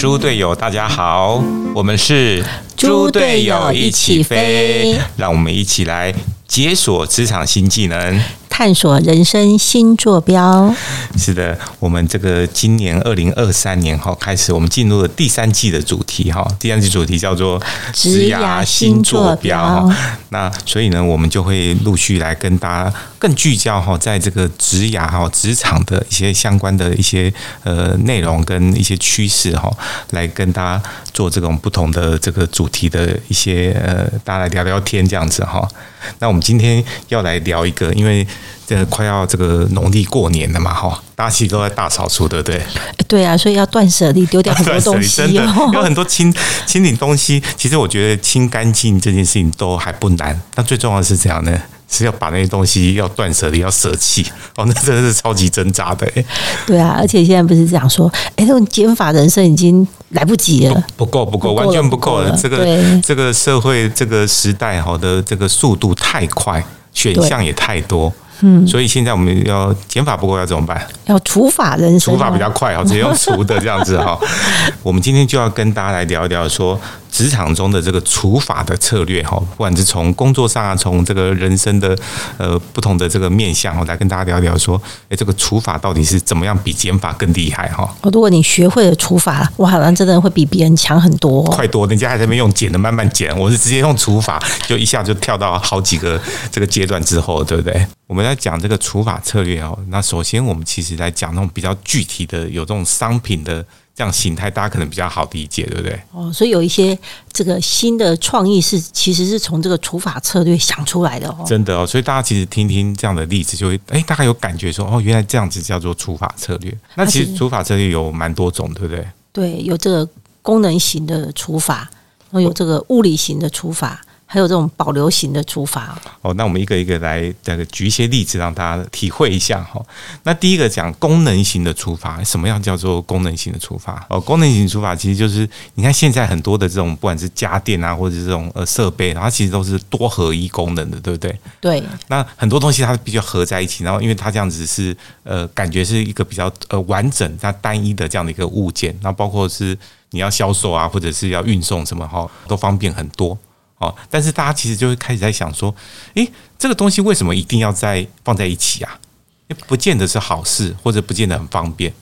猪队友，大家好，我们是猪队友一起飞，让我们一起来解锁职场新技能。探索人生新坐标。是的，我们这个今年二零二三年哈开始，我们进入了第三季的主题哈。第三季主题叫做职涯新坐标。那所以呢，我们就会陆续来跟大家更聚焦哈，在这个职涯哈职场的一些相关的一些呃内容跟一些趋势哈，来跟大家做这种不同的这个主题的一些呃，大家来聊聊天这样子哈。那我们今天要来聊一个，因为这快要这个农历过年了嘛，哈，大家其实都在大扫除，对不对？对啊，所以要断舍离，丢掉很多 东西哦。有 很多清清理东西，其实我觉得清干净这件事情都还不难，但最重要的是怎样呢？是要把那些东西要断舍离，要舍弃哦，那真的是超级挣扎的。对啊，而且现在不是这样说，哎，这种减法人生已经来不及了，不够，不够，完全不够了。这个这个社会这个时代好的这个速度太快，选项也太多。嗯，所以现在我们要减法不够要怎么办？要除法人生，除法比较快哦，直接用除的这样子哈。我们今天就要跟大家来聊一聊说。职场中的这个除法的策略哈，不管是从工作上啊，从这个人生的呃不同的这个面向我，来跟大家聊聊说，哎，这个除法到底是怎么样比减法更厉害哈？哦，如果你学会了除法，我好像真的会比别人强很多，快多，人家还在那边用减的慢慢减，我是直接用除法，就一下就跳到好几个这个阶段之后，对不对？我们在讲这个除法策略哦，那首先我们其实来讲那种比较具体的，有这种商品的。这样形态大家可能比较好理解，对不对？哦，所以有一些这个新的创意是其实是从这个除法策略想出来的哦。真的哦，所以大家其实听听这样的例子，就会哎，大概有感觉说哦，原来这样子叫做除法策略。那其实除法策略有蛮多种，对不对？对，有这个功能型的除法，然后有这个物理型的除法。还有这种保留型的除法哦，那我们一个一个来这个举一些例子，让大家体会一下哈。那第一个讲功能型的除法，什么样叫做功能型的除法？哦，功能型除法其实就是你看现在很多的这种不管是家电啊，或者是这种呃设备，它其实都是多合一功能的，对不对？对。那很多东西它必须要合在一起，然后因为它这样子是呃感觉是一个比较呃完整、它单一的这样的一个物件，那包括是你要销售啊，或者是要运送什么哈，都方便很多。哦，但是大家其实就会开始在想说，诶，这个东西为什么一定要在放在一起啊？不见得是好事，或者不见得很方便。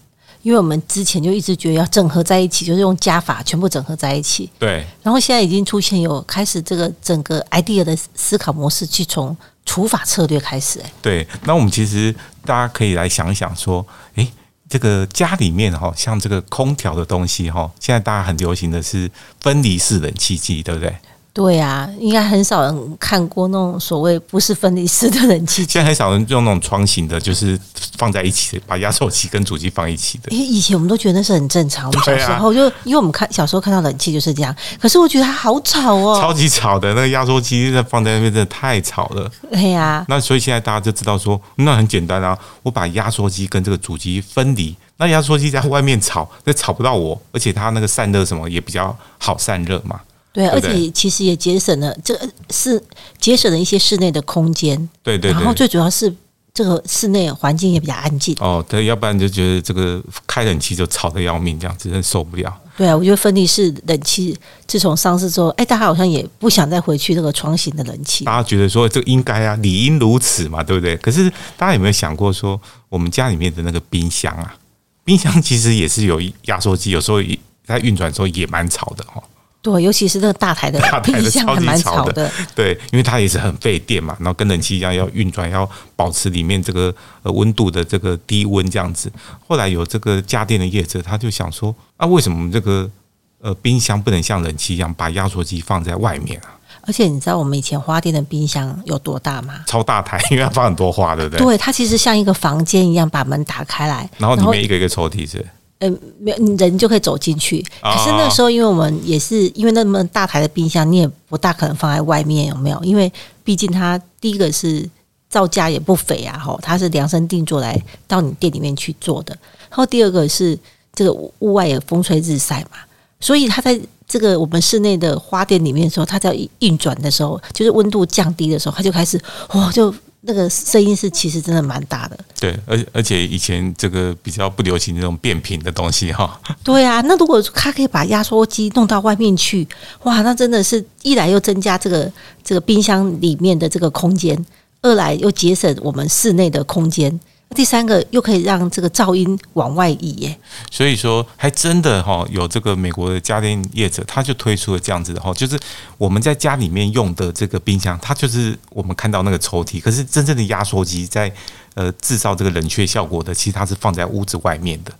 因为我们之前就一直觉得要整合在一起，就是用加法全部整合在一起。对。然后现在已经出现有开始这个整个 idea 的思考模式，去从除法策略开始。哎，对。那我们其实大家可以来想一想说，诶，这个家里面哈，像这个空调的东西哈，现在大家很流行的是分离式冷气机，对不对？对呀，应该很少人看过那种所谓不是分离式的冷气。现在很少人用那种窗型的，就是放在一起的，把压缩机跟主机放一起的。因为以前我们都觉得那是很正常，我们小时候就因为我们看小时候看到冷气就是这样。可是我觉得它好吵哦，超级吵的那个压缩机在放在那边真的太吵了。对呀，那所以现在大家就知道说，那很简单啊，我把压缩机跟这个主机分离，那压缩机在外面吵，那吵不到我，而且它那个散热什么也比较好散热嘛。对，而且其实也节省了，这是节省了一些室内的空间。对对，然后最主要是这个室内环境也比较安静。哦，对，要不然就觉得这个开冷气就吵得要命，这样子真受不了。对啊，我觉得分离式冷气自从上市之后，哎，大家好像也不想再回去那个窗型的冷气。大家觉得说这应该啊，理应如此嘛，对不对？可是大家有没有想过说，我们家里面的那个冰箱啊，冰箱其实也是有压缩机，有时候在运转的时候也蛮吵的哈。对，尤其是那个大台的 冰箱还蛮吵的。对，因为它也是很费电嘛，然后跟冷气一样要运转，要保持里面这个呃温度的这个低温这样子。后来有这个家电的业者，他就想说，啊，为什么这个呃冰箱不能像冷气一样把压缩机放在外面啊？而且你知道我们以前花店的冰箱有多大吗？超大台，因为它放很多花，对不对？对，它其实像一个房间一样，把门打开来，然后里面一个一个抽屉是。呃，没有人就可以走进去。可是那时候，因为我们也是因为那么大台的冰箱，你也不大可能放在外面，有没有？因为毕竟它第一个是造价也不菲啊，吼，它是量身定做来到你店里面去做的。然后第二个是这个屋外也风吹日晒嘛，所以它在这个我们室内的花店里面的时候，它在运转的时候，就是温度降低的时候，它就开始哇，就那个声音是其实真的蛮大的。对，而而且以前这个比较不流行这种变频的东西哈。对啊，那如果他可以把压缩机弄到外面去，哇，那真的是一来又增加这个这个冰箱里面的这个空间，二来又节省我们室内的空间。第三个又可以让这个噪音往外移耶，所以说还真的哈有这个美国的家电业者，他就推出了这样子的哈，就是我们在家里面用的这个冰箱，它就是我们看到那个抽屉，可是真正的压缩机在呃制造这个冷却效果的，其实它是放在屋子外面的，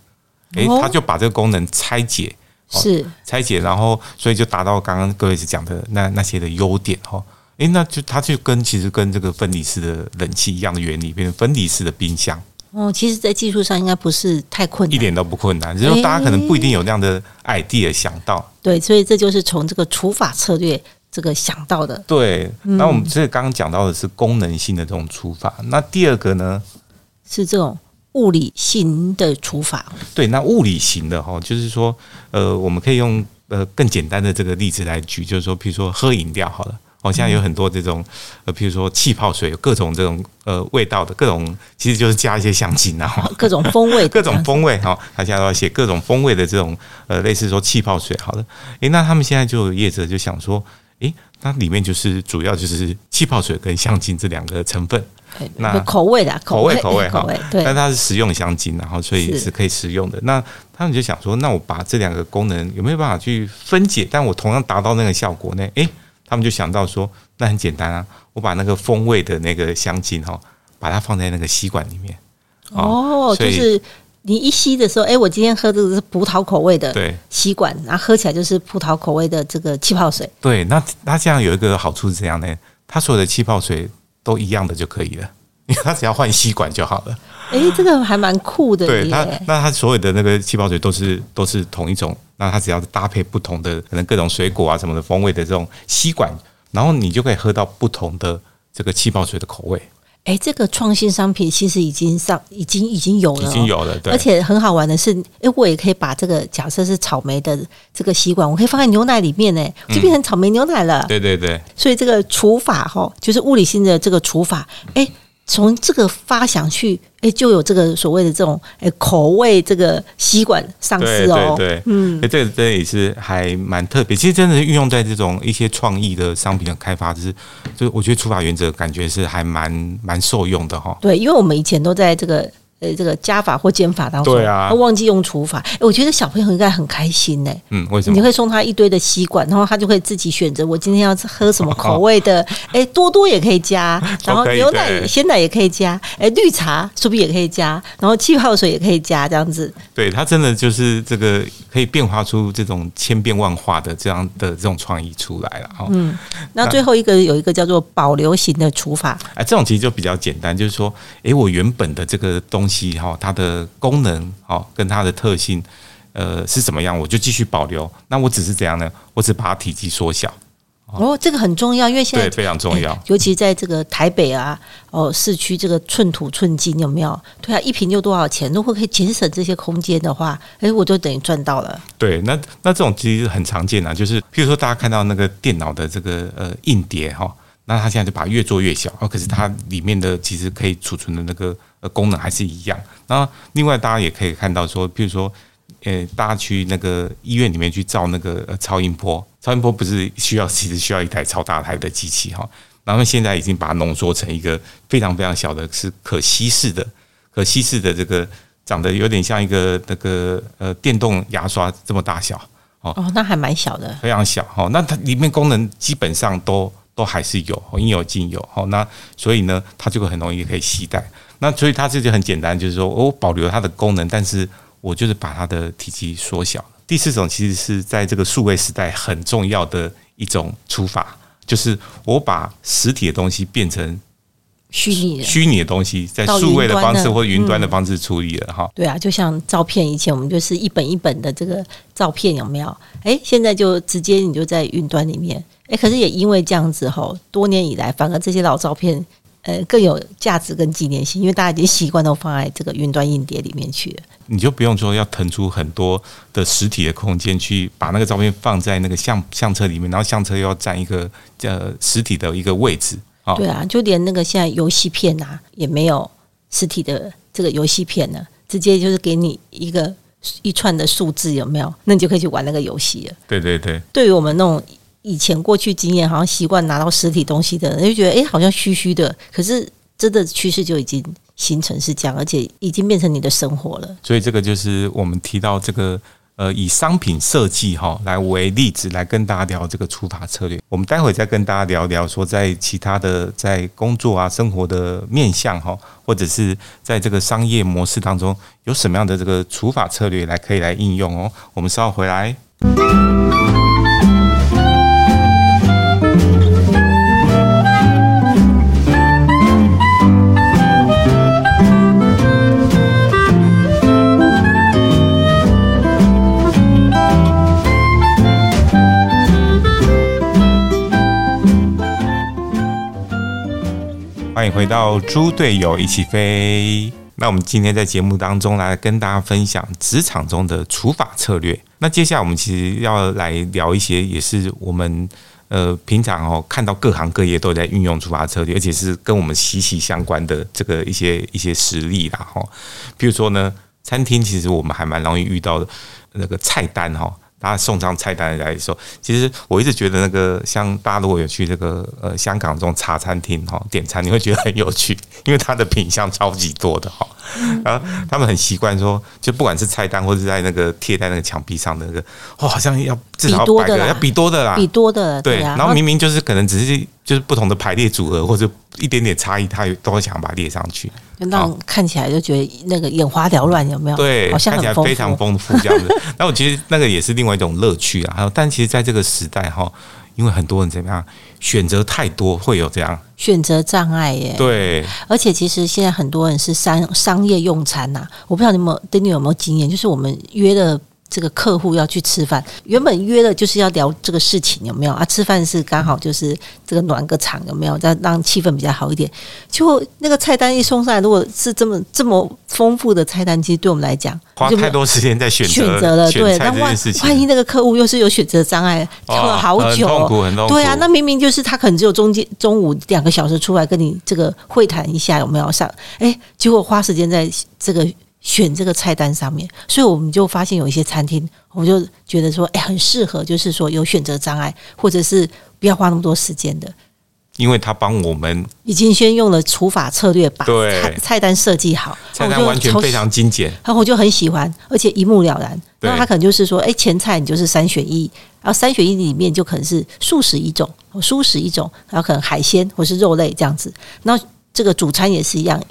诶，他就把这个功能拆解，是。拆解，然后所以就达到刚刚各位是讲的那那些的优点哈。诶，那就它就跟其实跟这个分离式的冷气一样的原理，变成分离式的冰箱。哦，其实，在技术上应该不是太困难，一点都不困难，只是大家可能不一定有那样的 idea 想到。对，所以这就是从这个除法策略这个想到的。对，那我们这刚刚讲到的是功能性的这种除法，那第二个呢是这种物理性的除法。对，那物理型的哈，就是说，呃，我们可以用呃更简单的这个例子来举，就是说，比如说喝饮料好了。哦，现在有很多这种，呃，比如说气泡水，有各种这种呃味道的，各种其实就是加一些香精啊，各种风味，各种风味哈。他现在都要写各种风味的这种呃，类似说气泡水，好了，诶，那他们现在就有业者就想说，诶，那里面就是主要就是气泡水跟香精这两个成分，那口味的口味口味哈，对，但它是食用香精，然后所以是可以食用的。那他们就想说，那我把这两个功能有没有办法去分解，但我同样达到那个效果呢？诶。他们就想到说，那很简单啊，我把那个风味的那个香精哈，把它放在那个吸管里面。哦，就是你一吸的时候，哎，我今天喝的是葡萄口味的吸管，然后喝起来就是葡萄口味的这个气泡水。对，那它这样有一个好处是怎样呢？它所有的气泡水都一样的就可以了，因 为它只要换吸管就好了。哎，这个还蛮酷的。对它，那它所有的那个气泡水都是都是同一种。那它只要搭配不同的可能各种水果啊什么的风味的这种吸管，然后你就可以喝到不同的这个气泡水的口味。哎，这个创新商品其实已经上，已经已经有了，已经有了。对，而且很好玩的是，哎，我也可以把这个假设是草莓的这个吸管，我可以放在牛奶里面，呢，就变成草莓牛奶了。对对对。所以这个除法哈，就是物理性的这个除法，哎。从这个发想去，哎，就有这个所谓的这种哎口味这个吸管上市哦，对对，嗯，这个这也是还蛮特别。其实真的运用在这种一些创意的商品的开发，就是就我觉得除法原则感觉是还蛮蛮受用的哈。对，因为我们以前都在这个。呃，这个加法或减法当中，对啊，忘记用除法。哎，我觉得小朋友应该很开心呢。嗯，为什么？你会送他一堆的吸管，然后他就可以自己选择，我今天要喝什么口味的？哎，多多也可以加，然后牛奶、鲜奶也可以加，哎，绿茶是不是也可以加？然后气泡水也可以加，这样子。对，他真的就是这个可以变化出这种千变万化的这样的这种创意出来了。嗯，那最后一个有一个叫做保留型的除法。哎，这种其实就比较简单，就是说，哎，我原本的这个东。西哈，它的功能哈跟它的特性，呃是怎么样？我就继续保留。那我只是怎样呢？我只把它体积缩小。哦，这个很重要，因为现在非常重要，尤其在这个台北啊，哦市区这个寸土寸金有没有？对啊，一瓶就多少钱？如果可以节省这些空间的话，哎，我就等于赚到了。对，那那这种其实很常见啊，就是譬如说大家看到那个电脑的这个呃硬碟哈。那它现在就把它越做越小，哦，可是它里面的其实可以储存的那个呃功能还是一样。那另外大家也可以看到说，譬如说，呃，大家去那个医院里面去照那个呃超音波，超音波不是需要其实需要一台超大台的机器哈，然后现在已经把它浓缩成一个非常非常小的，是可稀释的，可稀释的这个长得有点像一个那个呃电动牙刷这么大小哦，哦，那还蛮小的，非常小哈，那它里面功能基本上都。都还是有，应有尽有。哦，那所以呢，它就会很容易可以携带。那所以它这就很简单，就是说我保留它的功能，但是我就是把它的体积缩小。第四种其实是在这个数位时代很重要的一种出法，就是我把实体的东西变成虚拟虚拟的东西，在数位的方式或云端的方式处理了哈。对啊，就像照片，以前我们就是一本一本的这个照片，有没有？哎，现在就直接你就在云端里面。哎，可是也因为这样子吼，多年以来，反而这些老照片，呃，更有价值跟纪念性，因为大家已经习惯都放在这个云端硬碟里面去了。你就不用说要腾出很多的实体的空间去把那个照片放在那个相相册里面，然后相册又要占一个呃实体的一个位置。对啊，就连那个现在游戏片啊，也没有实体的这个游戏片呢，直接就是给你一个一串的数字，有没有？那你就可以去玩那个游戏了。对对对，对于我们那种以前过去经验，好像习惯拿到实体东西的人，就觉得哎，好像虚虚的。可是真的趋势就已经形成是这样，而且已经变成你的生活了。所以这个就是我们提到这个。呃，以商品设计哈来为例子，来跟大家聊这个出发策略。我们待会再跟大家聊聊，说在其他的在工作啊、生活的面向哈，或者是在这个商业模式当中，有什么样的这个除法策略来可以来应用哦。我们稍后回来。欢迎回到猪队友一起飞。那我们今天在节目当中来跟大家分享职场中的处法策略。那接下来我们其实要来聊一些，也是我们呃平常哦看到各行各业都在运用处法策略，而且是跟我们息息相关的这个一些一些实例啦哈。比如说呢，餐厅其实我们还蛮容易遇到的那个菜单哈。家送上菜单来说，其实我一直觉得那个像大家如果有去这个呃香港这种茶餐厅哈点餐，你会觉得很有趣，因为它的品相超级多的哈。然后他们很习惯说，就不管是菜单或者在那个贴在那个墙壁上的那个，哦，好像要至少百个要比多的啦，比多的对。然后明明就是可能只是就是不同的排列组合或者一点点差异，他都会想把它列上去。那看起来就觉得那个眼花缭乱，有没有？对，看起来非常丰富这样子。那我其实那个也是另外一种乐趣啊。还有，但其实在这个时代哈，因为很多人怎么样选择太多，会有这样选择障碍耶。对，而且其实现在很多人是商商业用餐呐，我不知道你们对你有没有经验，就是我们约的。这个客户要去吃饭，原本约的就是要聊这个事情，有没有啊？吃饭是刚好就是这个暖个场，有没有？再让气氛比较好一点。就那个菜单一送上来，如果是这么这么丰富的菜单，其实对我们来讲，花太多时间在选择选择了。对，那万万一那个客户又是有选择障碍，挑了好久，很痛苦，很痛苦。对啊，那明明就是他可能只有中间中午两个小时出来跟你这个会谈一下，有没有上？哎，结果花时间在这个。选这个菜单上面，所以我们就发现有一些餐厅，我就觉得说，哎，很适合，就是说有选择障碍，或者是不要花那么多时间的，因为他帮我们已经先用了除法策略，把菜菜单设计好，菜单完全非常精简，然后我就很喜欢，而且一目了然。那他可能就是说，哎，前菜你就是三选一，然后三选一里面就可能是素食一种，素食一种，然后可能海鲜或是肉类这样子，那。这个主餐也是一样，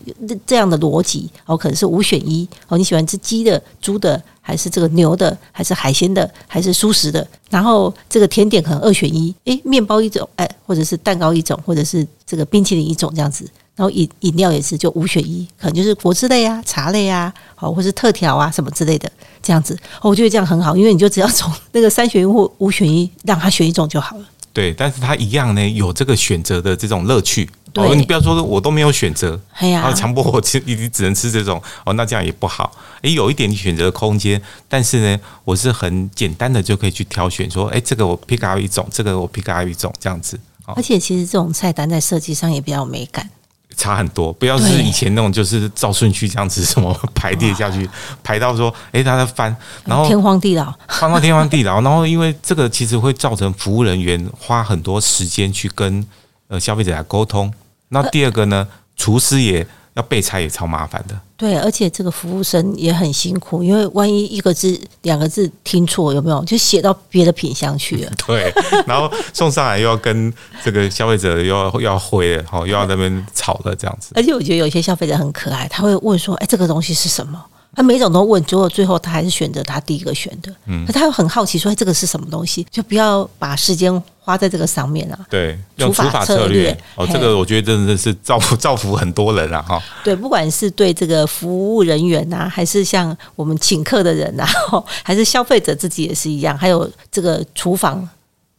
这样的逻辑哦，可能是五选一哦，你喜欢吃鸡的、猪的，还是这个牛的，还是海鲜的，还是素食的？然后这个甜点可能二选一，诶，面包一种，哎，或者是蛋糕一种，或者是这个冰淇淋一种这样子。然后饮饮料也是就五选一，可能就是果汁类啊、茶类啊，好，或是特调啊什么之类的这样子。我觉得这样很好，因为你就只要从那个三选一或五选一，让他选一种就好了。对，但是他一样呢，有这个选择的这种乐趣。哦，你不要说我都没有选择，然后强迫我吃，你你只能吃这种哦，那这样也不好。诶，有一点选择的空间，但是呢，我是很简单的就可以去挑选，说，诶，这个我 pick out 一种，这个我 pick out 一种，这样子。而且其实这种菜单在设计上也比较有美感。差很多，不要是以前那种，就是照顺序这样子，什么排列下去，排到说，哎，他在翻，然后天荒地老，翻到天荒地老，然后因为这个其实会造成服务人员花很多时间去跟呃消费者来沟通。那第二个呢，厨师也要备菜，也超麻烦的。对，而且这个服务生也很辛苦，因为万一一个字、两个字听错，有没有就写到别的品相去了？对，然后送上来又要跟这个消费者又要要回，好又要那边吵了这样子。而且我觉得有些消费者很可爱，他会问说：“哎，这个东西是什么？”他每种都问，结果最后他还是选择他第一个选的。嗯，他又很好奇说：“这个是什么东西？”就不要把时间花在这个上面啊。对，用除法策略哦，这个我觉得真的是造福造福很多人啊！哈，对，不管是对这个服务人员呐，还是像我们请客的人呐，还是消费者自己也是一样，还有这个厨房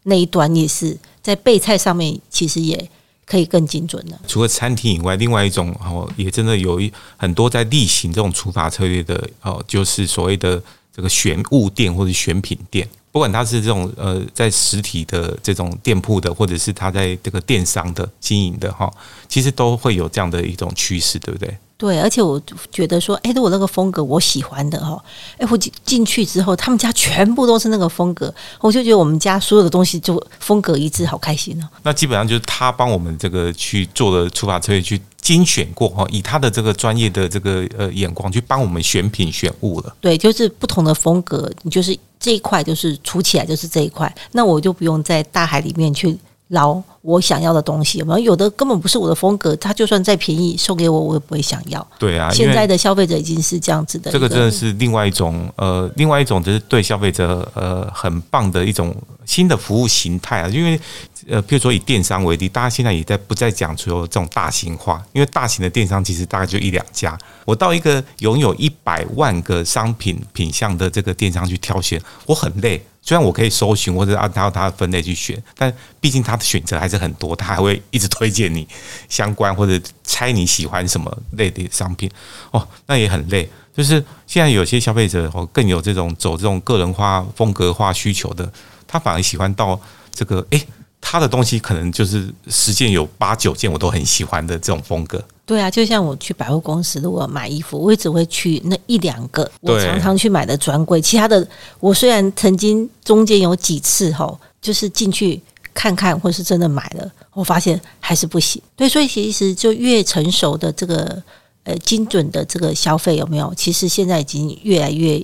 那一端也是在备菜上面，其实也。可以更精准的。除了餐厅以外，另外一种哦，也真的有一很多在例行这种处罚策略的哦，就是所谓的这个选物店或者选品店。不管它是这种呃在实体的这种店铺的，或者是它在这个电商的经营的哈，其实都会有这样的一种趋势，对不对？对，而且我觉得说，哎，如果那个风格我喜欢的哈，哎，我进进去之后，他们家全部都是那个风格，我就觉得我们家所有的东西就风格一致，好开心哦。那基本上就是他帮我们这个去做的出发策略，去精选过哈，以他的这个专业的这个呃眼光去帮我们选品选物了。对，就是不同的风格，你就是这一块就是出起来就是这一块，那我就不用在大海里面去。捞我想要的东西，有没有？有的根本不是我的风格，他就算再便宜送给我，我也不会想要。对啊，现在的消费者已经是这样子的。这个真的是另外一种呃，另外一种就是对消费者呃很棒的一种新的服务形态啊。因为呃，比如说以电商为例，大家现在也在不再讲说这种大型化，因为大型的电商其实大概就一两家。我到一个拥有一百万个商品品相的这个电商去挑选，我很累。虽然我可以搜寻或者按照它的分类去选，但毕竟它的选择还是很多，它还会一直推荐你 相关或者猜你喜欢什么类的商品哦，那也很累。就是现在有些消费者哦，更有这种走这种个人化、风格化需求的，他反而喜欢到这个诶。他的东西可能就是十件有八九件我都很喜欢的这种风格。对啊，就像我去百货公司，如果买衣服，我也只会去那一两个我常常去买的专柜。其他的，我虽然曾经中间有几次哈，就是进去看看，或是真的买了，我发现还是不行。对，所以其实就越成熟的这个呃精准的这个消费有没有？其实现在已经越来越。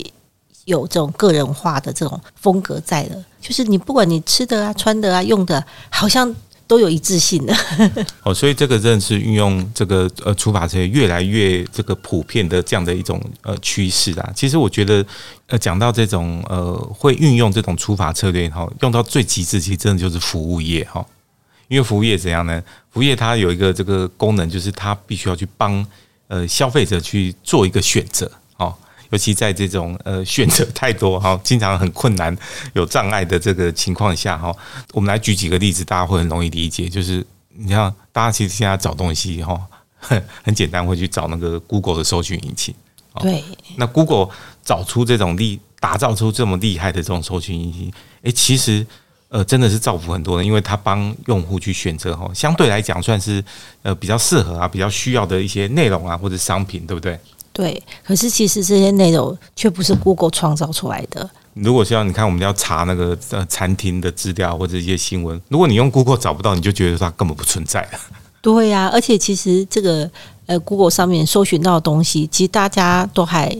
有这种个人化的这种风格在了，就是你不管你吃的啊、穿的啊、用的，好像都有一致性的。哦，所以这个真的是运用这个呃除法策略越来越这个普遍的这样的一种呃趋势啊。其实我觉得呃讲到这种呃会运用这种除法策略哈，用到最极致，其实真的就是服务业哈。因为服务业怎样呢？服务业它有一个这个功能，就是它必须要去帮呃消费者去做一个选择。尤其在这种呃选择太多哈，经常很困难、有障碍的这个情况下哈，我们来举几个例子，大家会很容易理解。就是你像，大家其实现在找东西哈，很 很简单，会去找那个 Google 的搜寻引擎。对。那 Google 找出这种厉，打造出这么厉害的这种搜寻引擎，诶，其实呃真的是造福很多人，因为他帮用户去选择哈，相对来讲算是呃比较适合啊、比较需要的一些内容啊或者商品，对不对？对，可是其实这些内容却不是 Google 创造出来的。如果像你看，我们要查那个呃餐厅的资料或者一些新闻，如果你用 Google 找不到，你就觉得它根本不存在 对呀，而且其实这个呃 Google 上面搜寻到的东西，其实大家都还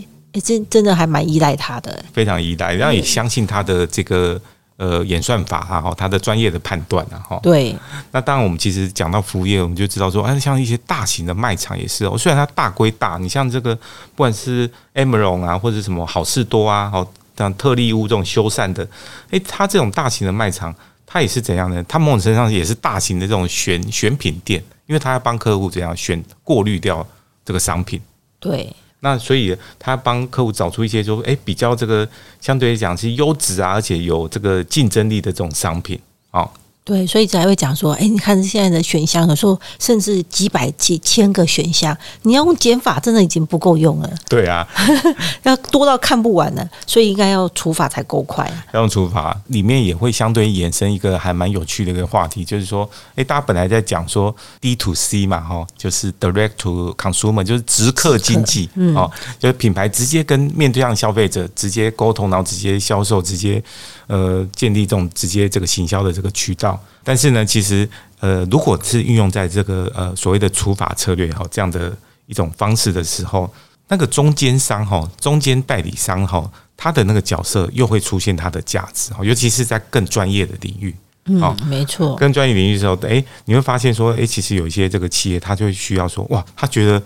真真的还蛮依赖它的，非常依赖，然后也相信它的这个。呃，演算法哈，哈，他的专业的判断啊，哈。对。那当然，我们其实讲到服务业，我们就知道说，哎，像一些大型的卖场也是哦。虽然它大归大，你像这个，不管是 Amazon 啊，或者什么好事多啊，好像特利屋这种修缮的，哎，它这种大型的卖场，它也是怎样呢？它某种程度上也是大型的这种选选品店，因为它要帮客户怎样选过滤掉这个商品。对。那所以他帮客户找出一些说，哎，比较这个相对来讲是优质啊，而且有这个竞争力的这种商品，啊。对，所以才会讲说，哎，你看现在的选项，有时候甚至几百几千个选项，你要用减法，真的已经不够用了。对啊，要多到看不完了，所以应该要除法才够快。要用除法，里面也会相对衍生一个还蛮有趣的一个话题，就是说，哎，大家本来在讲说 D to C 嘛，哈，就是 Direct to Consumer，就是直客经济，哦，就是品牌直接跟面对上消费者直接沟通，然后直接销售，直接。呃，建立这种直接这个行销的这个渠道，但是呢，其实呃，如果是运用在这个呃所谓的除法策略哈这样的一种方式的时候，那个中间商哈，中间代理商哈，他的那个角色又会出现它的价值哈，尤其是在更专业的领域，嗯，没错，更专业领域的时候，哎，你会发现说，哎，其实有一些这个企业，他就会需要说，哇，他觉得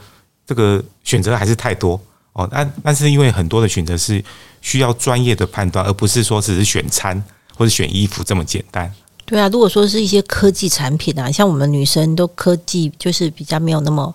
这个选择还是太多。哦，但但是因为很多的选择是需要专业的判断，而不是说只是选餐或者选衣服这么简单。对啊，如果说是一些科技产品啊，像我们女生都科技就是比较没有那么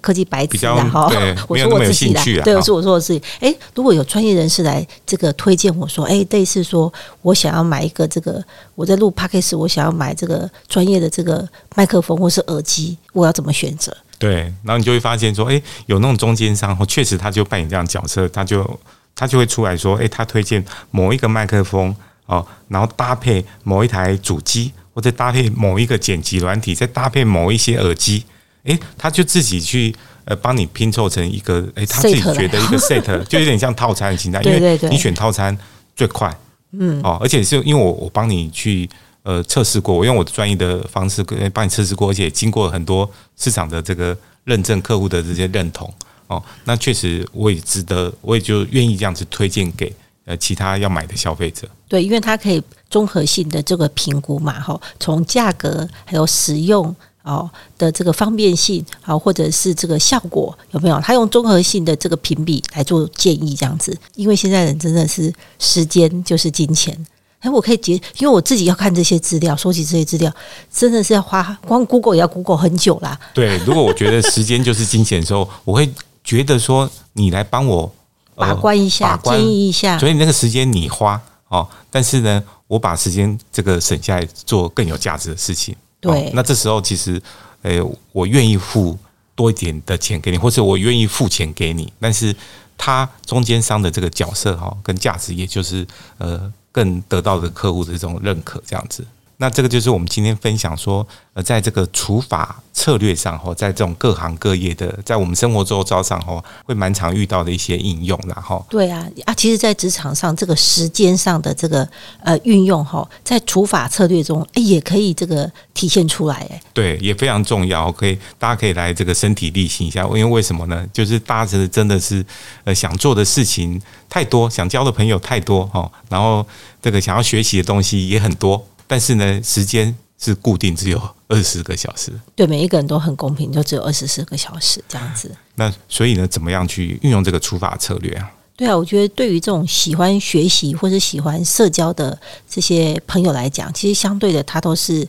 科技白痴的哈，我说我自己的，对，我说我说我自己。哎，如果有专业人士来这个推荐我说，哎，类似说我想要买一个这个我在录 p a c k a g e 我想要买这个专业的这个麦克风或是耳机，我要怎么选择？对，然后你就会发现说，哎，有那种中间商，确实他就扮演这样角色，他就他就会出来说，哎，他推荐某一个麦克风，哦，然后搭配某一台主机，或者搭配某一个剪辑软体，再搭配某一些耳机，诶，他就自己去呃帮你拼凑成一个，诶，他自己觉得一个 set，就有点像套餐的形态，因为你选套餐最快，嗯，哦，而且是因为我我帮你去呃测试过，我用我的专业的方式帮你测试过，而且经过很多市场的这个认证，客户的这些认同，哦，那确实我也值得，我也就愿意这样子推荐给。呃，其他要买的消费者，对，因为它可以综合性的这个评估嘛，哈，从价格还有使用哦的这个方便性啊，或者是这个效果有没有？他用综合性的这个评比来做建议，这样子。因为现在人真的是时间就是金钱，哎，我可以结，因为我自己要看这些资料，收集这些资料，真的是要花光 Google 也要 Google 很久啦。对，如果我觉得时间就是金钱的时候，我会觉得说你来帮我。把关一下，建议一下。所以那个时间你花哦，但是呢，我把时间这个省下来做更有价值的事情。对，那这时候其实，诶，我愿意付多一点的钱给你，或者我愿意付钱给你，但是他中间商的这个角色哈，跟价值，也就是呃，更得到的客户的这种认可，这样子。那这个就是我们今天分享说，呃，在这个除法策略上，哈在这种各行各业的，在我们生活周遭上，哈，会蛮常遇到的一些应用，然后对啊，啊，其实，在职场上，这个时间上的这个呃运用，哈，在除法策略中，哎，也可以这个体现出来，哎，对，也非常重要。可以，大家可以来这个身体力行一下，因为为什么呢？就是大家是真的是呃想做的事情太多，想交的朋友太多，哈，然后这个想要学习的东西也很多。但是呢，时间是固定，只有二十四个小时。对，每一个人都很公平，就只有二十四个小时这样子。那所以呢，怎么样去运用这个除法策略啊？对啊，我觉得对于这种喜欢学习或者喜欢社交的这些朋友来讲，其实相对的，他都是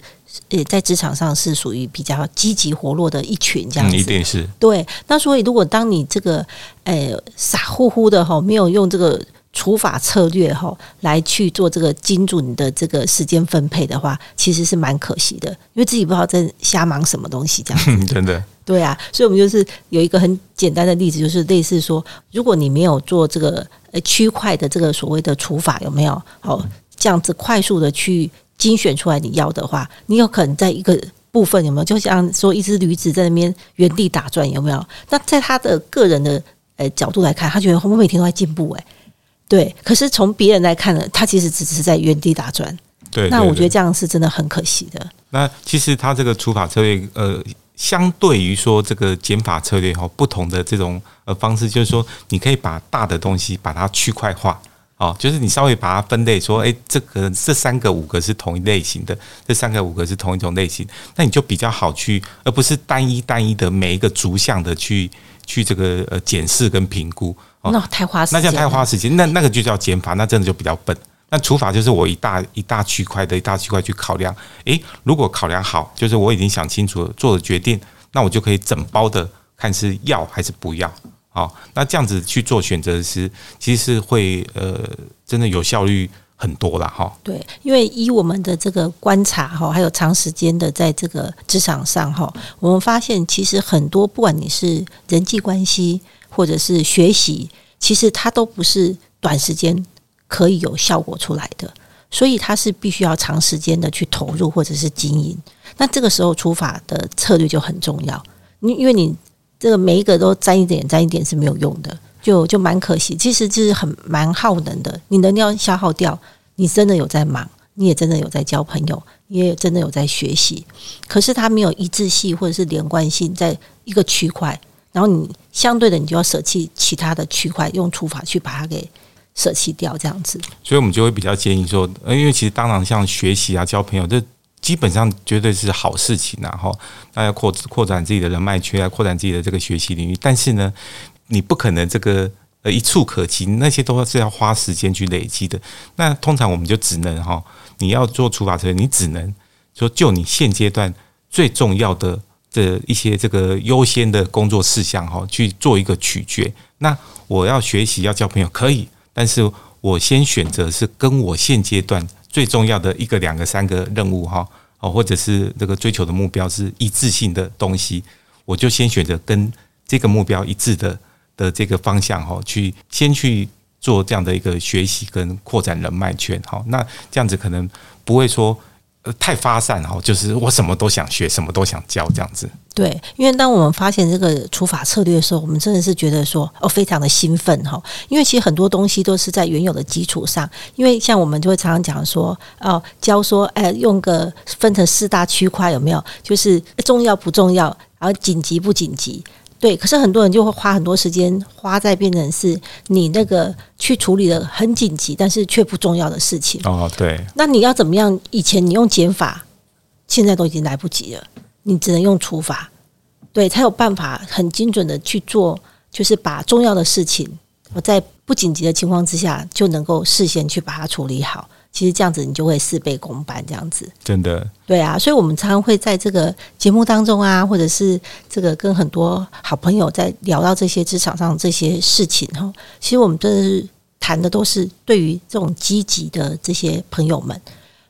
呃在职场上是属于比较积极活络的一群这样子。一定是对。那所以，如果当你这个呃傻乎乎的哈，没有用这个。除法策略哈，来去做这个精准的这个时间分配的话，其实是蛮可惜的，因为自己不知道在瞎忙什么东西这样。真的，对啊，所以我们就是有一个很简单的例子，就是类似说，如果你没有做这个呃区块的这个所谓的除法，有没有？哦，这样子快速的去精选出来你要的话，你有可能在一个部分有没有？就像说一只驴子在那边原地打转，有没有？那在他的个人的呃角度来看，他觉得我每天都在进步，诶。对，可是从别人来看呢，他其实只是在原地打转。对，那我觉得这样是真的很可惜的。那其实他这个除法策略，呃，相对于说这个减法策略哈，不同的这种呃方式，就是说你可以把大的东西把它区块化，哦，就是你稍微把它分类，说，哎，这个这三个五个是同一类型的，这三个五个是同一种类型，那你就比较好去，而不是单一单一的每一个逐项的去去这个呃检视跟评估。那太花时间，那这样太花时间，那那个就叫减法，那真的就比较笨。那除法就是我一大一大区块的一大区块去考量，诶，如果考量好，就是我已经想清楚了做了决定，那我就可以整包的看是要还是不要。好，那这样子去做选择是，其实是会呃，真的有效率很多了哈。对，因为以我们的这个观察哈，还有长时间的在这个职场上哈，我们发现其实很多不管你是人际关系。或者是学习，其实它都不是短时间可以有效果出来的，所以它是必须要长时间的去投入或者是经营。那这个时候出法的策略就很重要。你因为你这个每一个都沾一点沾一点是没有用的，就就蛮可惜。其实就是很蛮耗能的，你能量消耗掉，你真的有在忙，你也真的有在交朋友，你也真的有在学习，可是它没有一致性或者是连贯性，在一个区块。然后你相对的，你就要舍弃其他的区块，用除法去把它给舍弃掉，这样子。所以我们就会比较建议说，呃，因为其实当然像学习啊、交朋友，这基本上绝对是好事情，然后大家扩扩展自己的人脉圈啊，扩展自己的这个学习领域。但是呢，你不可能这个呃一触可及，那些都是要花时间去累积的。那通常我们就只能哈，你要做除法策略，你只能说就你现阶段最重要的。的一些这个优先的工作事项哈，去做一个取决。那我要学习要交朋友可以，但是我先选择是跟我现阶段最重要的一个、两个、三个任务哈，哦，或者是这个追求的目标是一致性的东西，我就先选择跟这个目标一致的的这个方向哈，去先去。做这样的一个学习跟扩展人脉圈。好，那这样子可能不会说。太发散哈，就是我什么都想学，什么都想教这样子。对，因为当我们发现这个除法策略的时候，我们真的是觉得说哦，非常的兴奋哈。因为其实很多东西都是在原有的基础上，因为像我们就会常常讲说哦，教说哎，用个分成四大区块有没有？就是重要不重要，然后紧急不紧急。对，可是很多人就会花很多时间花在变成是你那个去处理的很紧急，但是却不重要的事情。哦，对。那你要怎么样？以前你用减法，现在都已经来不及了，你只能用除法，对，才有办法很精准的去做，就是把重要的事情，我在不紧急的情况之下，就能够事先去把它处理好。其实这样子你就会事倍功半，这样子真的对啊，所以我们常常会在这个节目当中啊，或者是这个跟很多好朋友在聊到这些职场上这些事情哈。其实我们真的是谈的都是对于这种积极的这些朋友们。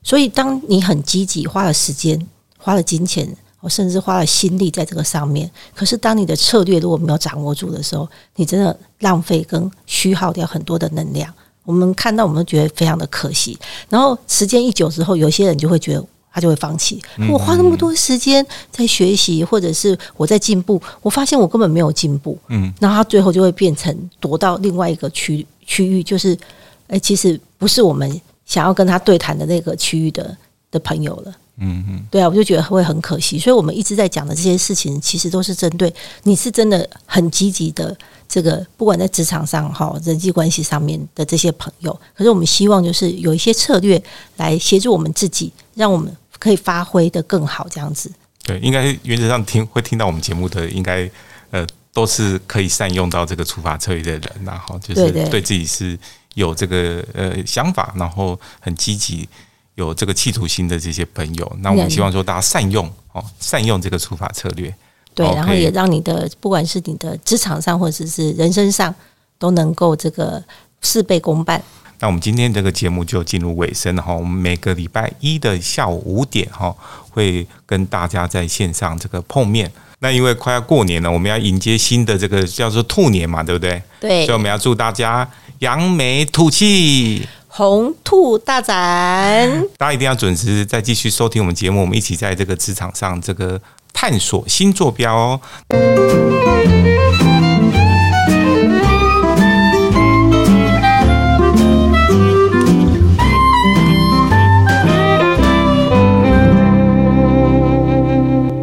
所以当你很积极，花了时间、花了金钱，我甚至花了心力在这个上面，可是当你的策略如果没有掌握住的时候，你真的浪费跟虚耗掉很多的能量。我们看到，我们都觉得非常的可惜。然后时间一久之后，有些人就会觉得他就会放弃。我花那么多时间在学习，或者是我在进步，我发现我根本没有进步。嗯，然后他最后就会变成躲到另外一个区区域，就是哎，其实不是我们想要跟他对谈的那个区域的的朋友了。嗯嗯，对啊，我就觉得会很可惜。所以我们一直在讲的这些事情，其实都是针对你是真的很积极的。这个不管在职场上哈，人际关系上面的这些朋友，可是我们希望就是有一些策略来协助我们自己，让我们可以发挥的更好，这样子。对，应该原则上听会听到我们节目的，应该呃都是可以善用到这个处罚策略的人，然后就是对自己是有这个呃想法，然后很积极，有这个企图心的这些朋友。那我们希望说大家善用哦，善用这个处罚策略。对，然后也让你的不管是你的职场上或者是人生上，都能够这个事倍功半。那我们今天这个节目就进入尾声了哈。我们每个礼拜一的下午五点哈，会跟大家在线上这个碰面。那因为快要过年了，我们要迎接新的这个叫做兔年嘛，对不对？对。所以我们要祝大家扬眉吐气，红兔大展。大家一定要准时再继续收听我们节目，我们一起在这个职场上这个。探索新坐标哦。